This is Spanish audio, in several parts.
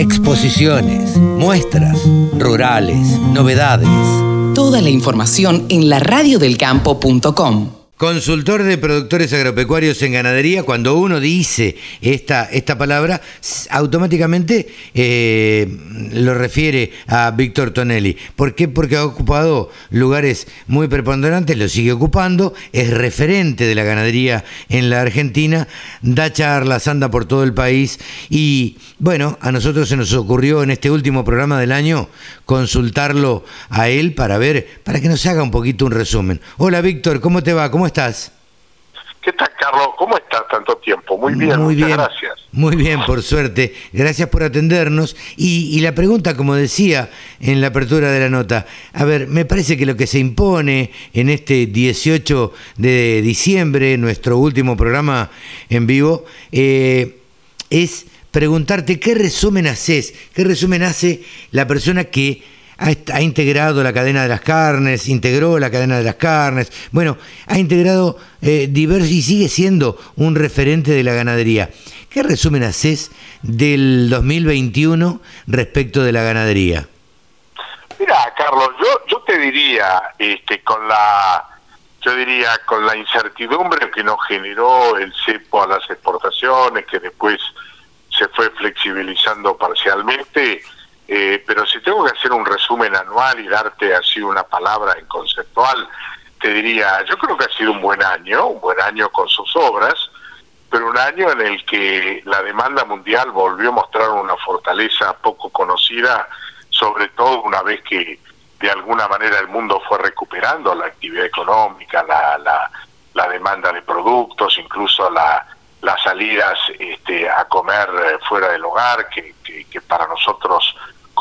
Exposiciones, muestras, rurales, novedades. Toda la información en la radiodelcampo.com. Consultor de productores agropecuarios en ganadería, cuando uno dice esta, esta palabra, automáticamente eh, lo refiere a Víctor Tonelli. ¿Por qué? Porque ha ocupado lugares muy preponderantes, lo sigue ocupando, es referente de la ganadería en la Argentina, da charlas, anda por todo el país y bueno, a nosotros se nos ocurrió en este último programa del año consultarlo a él para ver, para que nos haga un poquito un resumen. Hola Víctor, ¿cómo te va? ¿Cómo estás? ¿Qué tal, Carlos? ¿Cómo estás tanto tiempo? Muy bien, muy muchas bien. gracias. Muy bien, por suerte. Gracias por atendernos. Y, y, la pregunta, como decía en la apertura de la nota, a ver, me parece que lo que se impone en este 18 de diciembre, nuestro último programa en vivo, eh, es preguntarte qué resumen haces, qué resumen hace la persona que ha, integrado la cadena de las carnes, integró la cadena de las carnes, bueno, ha integrado eh, diversos y sigue siendo un referente de la ganadería. ¿Qué resumen haces del 2021 respecto de la ganadería? Mira, Carlos, yo, yo te diría, este, con la yo diría con la incertidumbre que nos generó el cepo a las exportaciones, que después se fue flexibilizando parcialmente, eh, pero si tengo que hacer un resumen anual y darte así una palabra en conceptual, te diría, yo creo que ha sido un buen año, un buen año con sus obras, pero un año en el que la demanda mundial volvió a mostrar una fortaleza poco conocida, sobre todo una vez que de alguna manera el mundo fue recuperando la actividad económica, la, la, la demanda de productos, incluso la, las salidas este, a comer fuera del hogar, que, que, para nosotros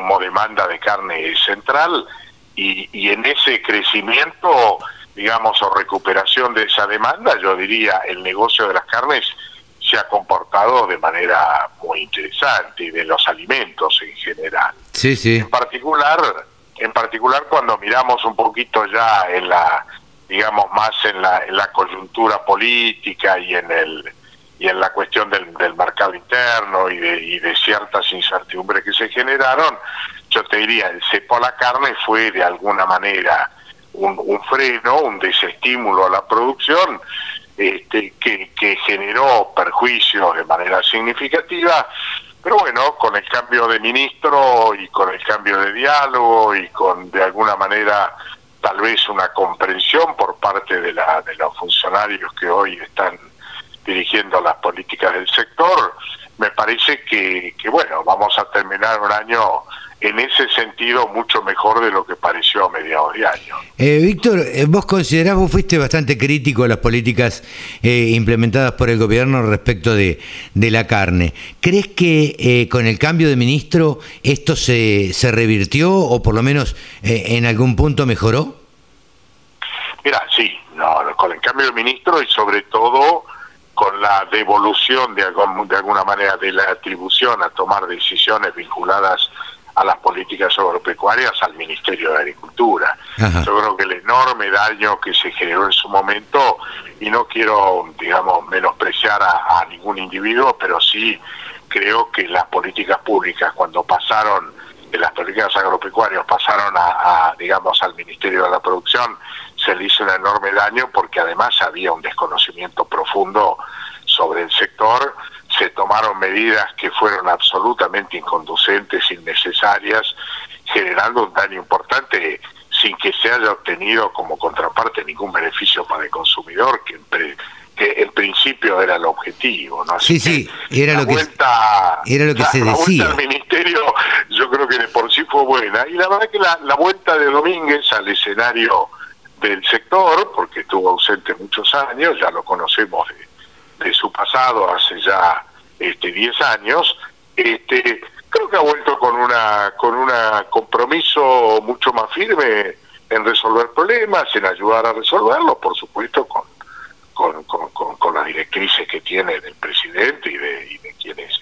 como demanda de carne central, y, y, en ese crecimiento, digamos, o recuperación de esa demanda, yo diría, el negocio de las carnes se ha comportado de manera muy interesante, y de los alimentos en general. Sí, sí. En particular, en particular cuando miramos un poquito ya en la, digamos, más en la, en la coyuntura política y en el y en la cuestión del, del mercado interno y de, y de, ciertas incertidumbres que se generaron, yo te diría, el cepo a la carne fue de alguna manera un, freno, un desestímulo a la producción, este, que, que generó perjuicios de manera significativa, pero bueno, con el cambio de ministro y con el cambio de diálogo y con de alguna manera tal vez una comprensión por parte de, la, de los funcionarios que hoy están dirigiendo las políticas del sector, me parece que, que, bueno, vamos a terminar un año en ese sentido mucho mejor de lo que pareció a mediados de año. Eh, Víctor, vos considerás, vos fuiste bastante crítico a las políticas eh, implementadas por el gobierno respecto de, de la carne. ¿Crees que eh, con el cambio de ministro esto se, se revirtió o por lo menos eh, en algún punto mejoró? Mira, sí, no, con el cambio de ministro y sobre todo con la devolución de, de alguna manera de la atribución a tomar decisiones vinculadas a las políticas agropecuarias al Ministerio de Agricultura. Ajá. Yo creo que el enorme daño que se generó en su momento, y no quiero, digamos, menospreciar a, a ningún individuo, pero sí creo que las políticas públicas, cuando pasaron, las políticas agropecuarias pasaron a, a, digamos, al Ministerio de la Producción, se le hizo un enorme daño porque además había un desconocimiento profundo sobre el sector, se tomaron medidas que fueron absolutamente inconducentes, innecesarias, generando un daño importante sin que se haya obtenido como contraparte ningún beneficio para el consumidor, que en, pre, que en principio era el objetivo. ¿no? Así sí, sí, era lo, vuelta, que, era lo que se decía al ministerio yo creo que de por sí fue buena. Y la verdad que la, vuelta de Domínguez al escenario del sector, porque estuvo ausente muchos años, ya lo conocemos de, su pasado hace ya este 10 años, este creo que ha vuelto con una con un compromiso mucho más firme en resolver problemas, en ayudar a resolverlos, por supuesto con con, con, con, las directrices que tiene del presidente y de, y de quienes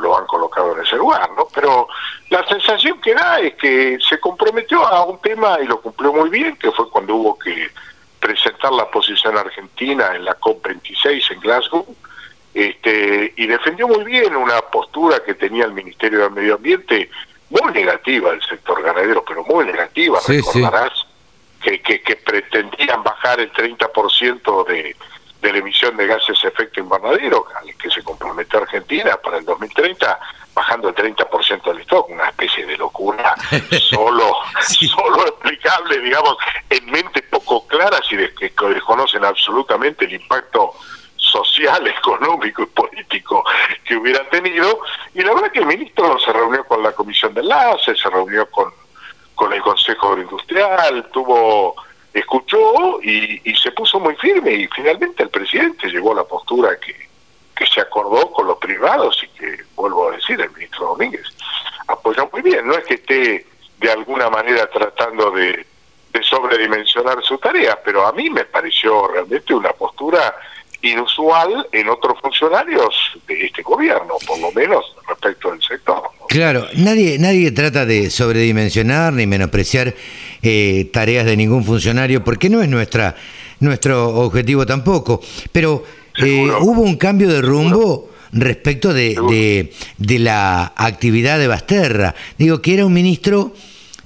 lo, han colocado en ese lugar, ¿no? Pero la sensación que da es que se comprometió a un tema y lo cumplió muy bien, que fue cuando hubo que presentar la posición argentina en la COP26 en Glasgow, este, y defendió muy bien una postura que tenía el Ministerio del Medio Ambiente, muy negativa del sector ganadero, pero muy negativa, recordarás, Que, que, pretendían bajar el 30% de, de la emisión de gases de efecto invernadero, al que se comprometió Argentina para el 2030, bajando el 30% del stock, una especie de locura solo, solo explicable, digamos, en mente poco clara si de, que desconocen absolutamente el impacto social, económico y político que hubiera tenido. Y la verdad que el ministro se reunió con la Comisión de Enlace, se reunió con, con el Consejo Agroindustrial, tuvo escuchó y, y se puso muy firme y finalmente el presidente llegó a la postura que, que se acordó con los privados y que, vuelvo a decir, el ministro Domínguez apoyó muy bien. No es que esté de alguna manera tratando de, de sobredimensionar su tarea, pero a mí me pareció realmente una postura inusual en otros funcionarios de este gobierno, por lo menos respecto del sector. Claro, nadie, nadie trata de sobredimensionar ni menospreciar eh, tareas de ningún funcionario, porque no es nuestra nuestro objetivo tampoco. Pero eh, hubo un cambio de rumbo respecto de, de, la actividad de Basterra. Digo, que era un ministro,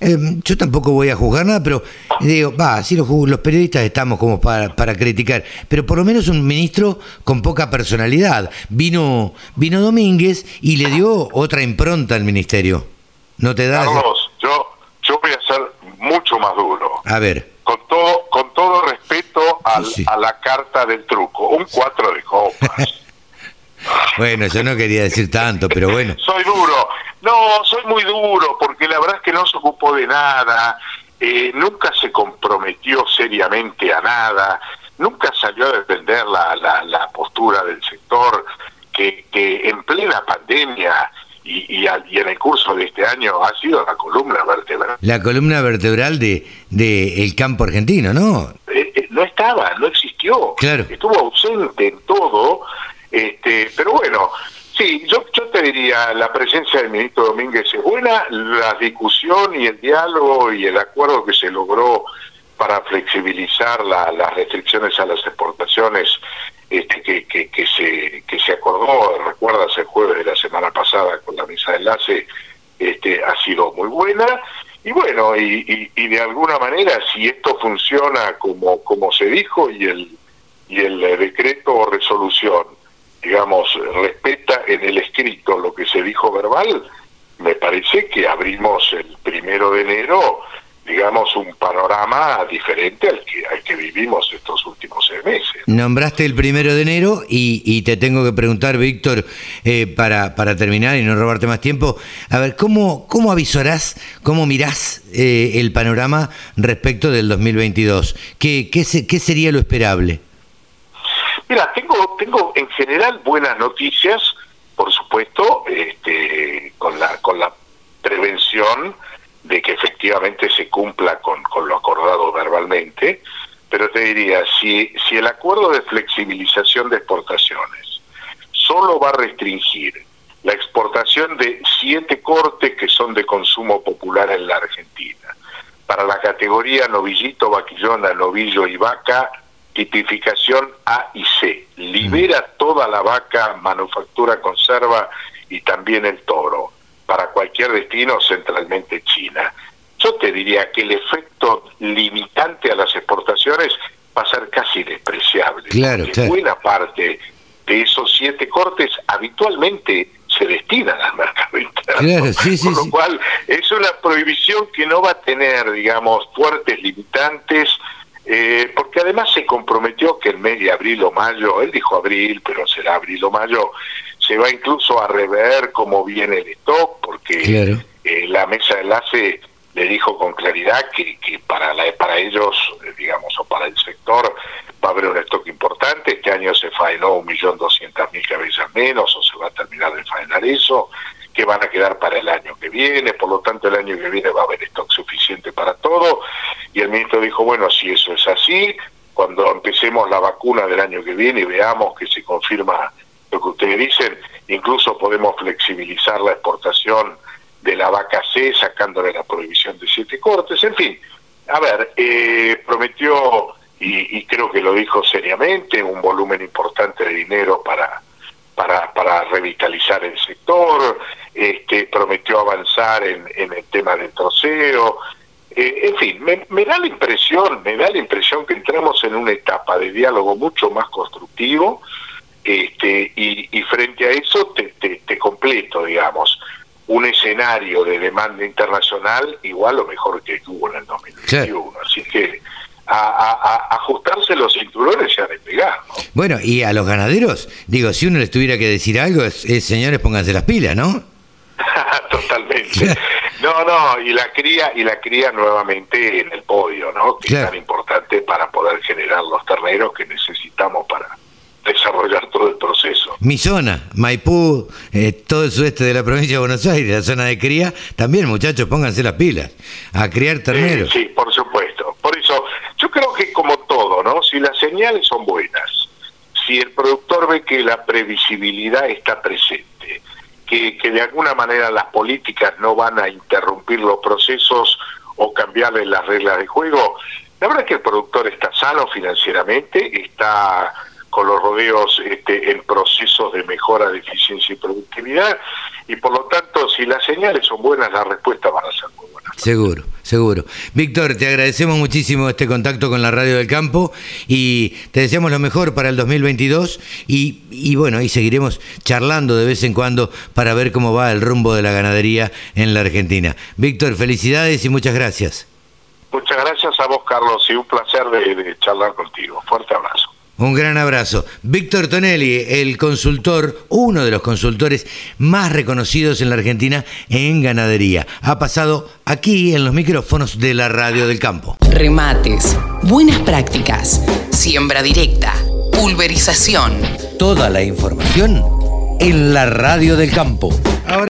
eh, yo tampoco voy a juzgar nada, pero digo, va, si los, los periodistas estamos como para, para criticar, pero por lo menos un ministro con poca personalidad. Vino, vino Domínguez y le dio otra impronta al ministerio. ¿No te da? Carlos, yo, yo voy a ser mucho más duro. A ver con todo, con todo respeto a la carta del truco, un cuatro de copas. bueno, yo no quería decir tanto, pero bueno. soy duro. No, soy muy duro, porque la verdad es que no se ocupó de nada, eh, nunca se comprometió seriamente a nada, nunca salió a defender la, la, la postura del sector que, que en plena pandemia y, y, en el curso de este año ha sido la columna vertebral. La columna vertebral de, de el campo argentino, ¿no? Eh, eh, no estaba, no existió. Claro. Estuvo ausente en todo, este, pero bueno, sí, yo, yo te diría, la presencia del ministro Domínguez es buena, la discusión y el diálogo y el acuerdo que se logró para flexibilizar las restricciones a las exportaciones este, que, que, que, se, que se acordó, recuerdas el jueves de la semana pasada con la mesa de enlace, este, ha sido muy buena. Y bueno, y, y, de alguna manera, si esto funciona como, como se dijo y el, y el decreto o resolución, digamos, respeta en el escrito lo que se dijo verbal, me parece que abrimos el primero de enero digamos, un panorama diferente al que, al que vivimos estos últimos seis meses. Nombraste el primero de enero y, y te tengo que preguntar, Víctor, eh, para, para terminar y no robarte más tiempo, a ver, ¿cómo, cómo avisarás, cómo mirás eh, el panorama respecto del 2022? ¿Qué, qué, ¿Qué sería lo esperable? Mira, tengo, tengo en general buenas noticias, por supuesto, este, con la, con la prevención efectivamente se cumpla con, con lo acordado verbalmente, pero te diría, si, si el acuerdo de flexibilización de exportaciones solo va a restringir la exportación de siete cortes que son de consumo popular en la Argentina, para la categoría novillito, vaquillona, novillo y vaca, tipificación A y C, libera toda la vaca, manufactura, conserva y también el toro para cualquier destino, centralmente China. Yo te diría que el efecto limitante a las exportaciones va a ser casi despreciable. Claro, Buena parte de esos siete cortes habitualmente se destinan al mercado interno. Con lo cual es una prohibición que no va a tener, digamos, fuertes limitantes, eh, porque además se comprometió que el mes de abril o mayo, él dijo abril, pero será abril o mayo, se va incluso a rever cómo viene el stock, porque eh, la mesa de enlace le dijo con claridad que, para, la, para ellos, eh, digamos, o para el sector, va a haber un stock importante. Este año se faenó un millón doscientas mil cabezas menos, o se va a terminar de faenar eso, que van a quedar para el año que viene. Por lo tanto, el año que viene va a haber stock suficiente para todo. Y el ministro dijo, bueno, si eso es así, cuando empecemos la vacuna del año que viene y veamos que se confirma lo que ustedes dicen, incluso podemos flexibilizar la exportación de la vaca C sacándole la prohibición de siete cortes, en fin, a ver, eh, prometió y, creo que lo dijo seriamente un volumen importante de dinero para para, para revitalizar el sector, este, prometió avanzar en, en el tema del troceo, eh, en fin, me, da la impresión, me da la impresión que entramos en una etapa de diálogo mucho más constructivo, este, y, frente a eso te, te, completo, digamos, un escenario de demanda internacional igual o mejor que tuvo en el 2021. Así que a, ajustarse los cinturones y a despegar. Bueno, y a los ganaderos, digo, si uno les tuviera que decir algo, es, señores, pónganse las pilas, ¿no? Totalmente. No, no, y la cría y la cría nuevamente en el podio, ¿no? Que es tan importante para poder generar los terneros que necesitamos para desarrollar todo el proceso. Mi zona, Maipú, eh, todo el sudeste de la provincia de Buenos Aires, la zona de cría, también muchachos, pónganse las pilas a criar terneros. sí, por supuesto. Por eso, yo creo que como todo, ¿no? Si las señales son buenas, si el productor ve que la previsibilidad está presente, que, de alguna manera las políticas no van a interrumpir los procesos o cambiarle las reglas de juego. La verdad es que el productor está sano financieramente, está con los rodeos este, en procesos de mejora de eficiencia y productividad y por lo tanto si las señales son buenas las respuestas van a ser muy buenas. Seguro, seguro. Víctor, te agradecemos muchísimo este contacto con la Radio del Campo y te deseamos lo mejor para el 2022 y, y bueno, y seguiremos charlando de vez en cuando para ver cómo va el rumbo de la ganadería en la Argentina. Víctor, felicidades y muchas gracias. Muchas gracias a vos, Carlos, y un placer de charlar contigo. Fuerte abrazo. Un gran abrazo. Víctor Tonelli, el consultor, uno de los consultores más reconocidos en la Argentina en ganadería. Ha pasado aquí en los micrófonos de la Radio del Campo. Remates, buenas prácticas, siembra directa, pulverización. Toda la información en la Radio del Campo.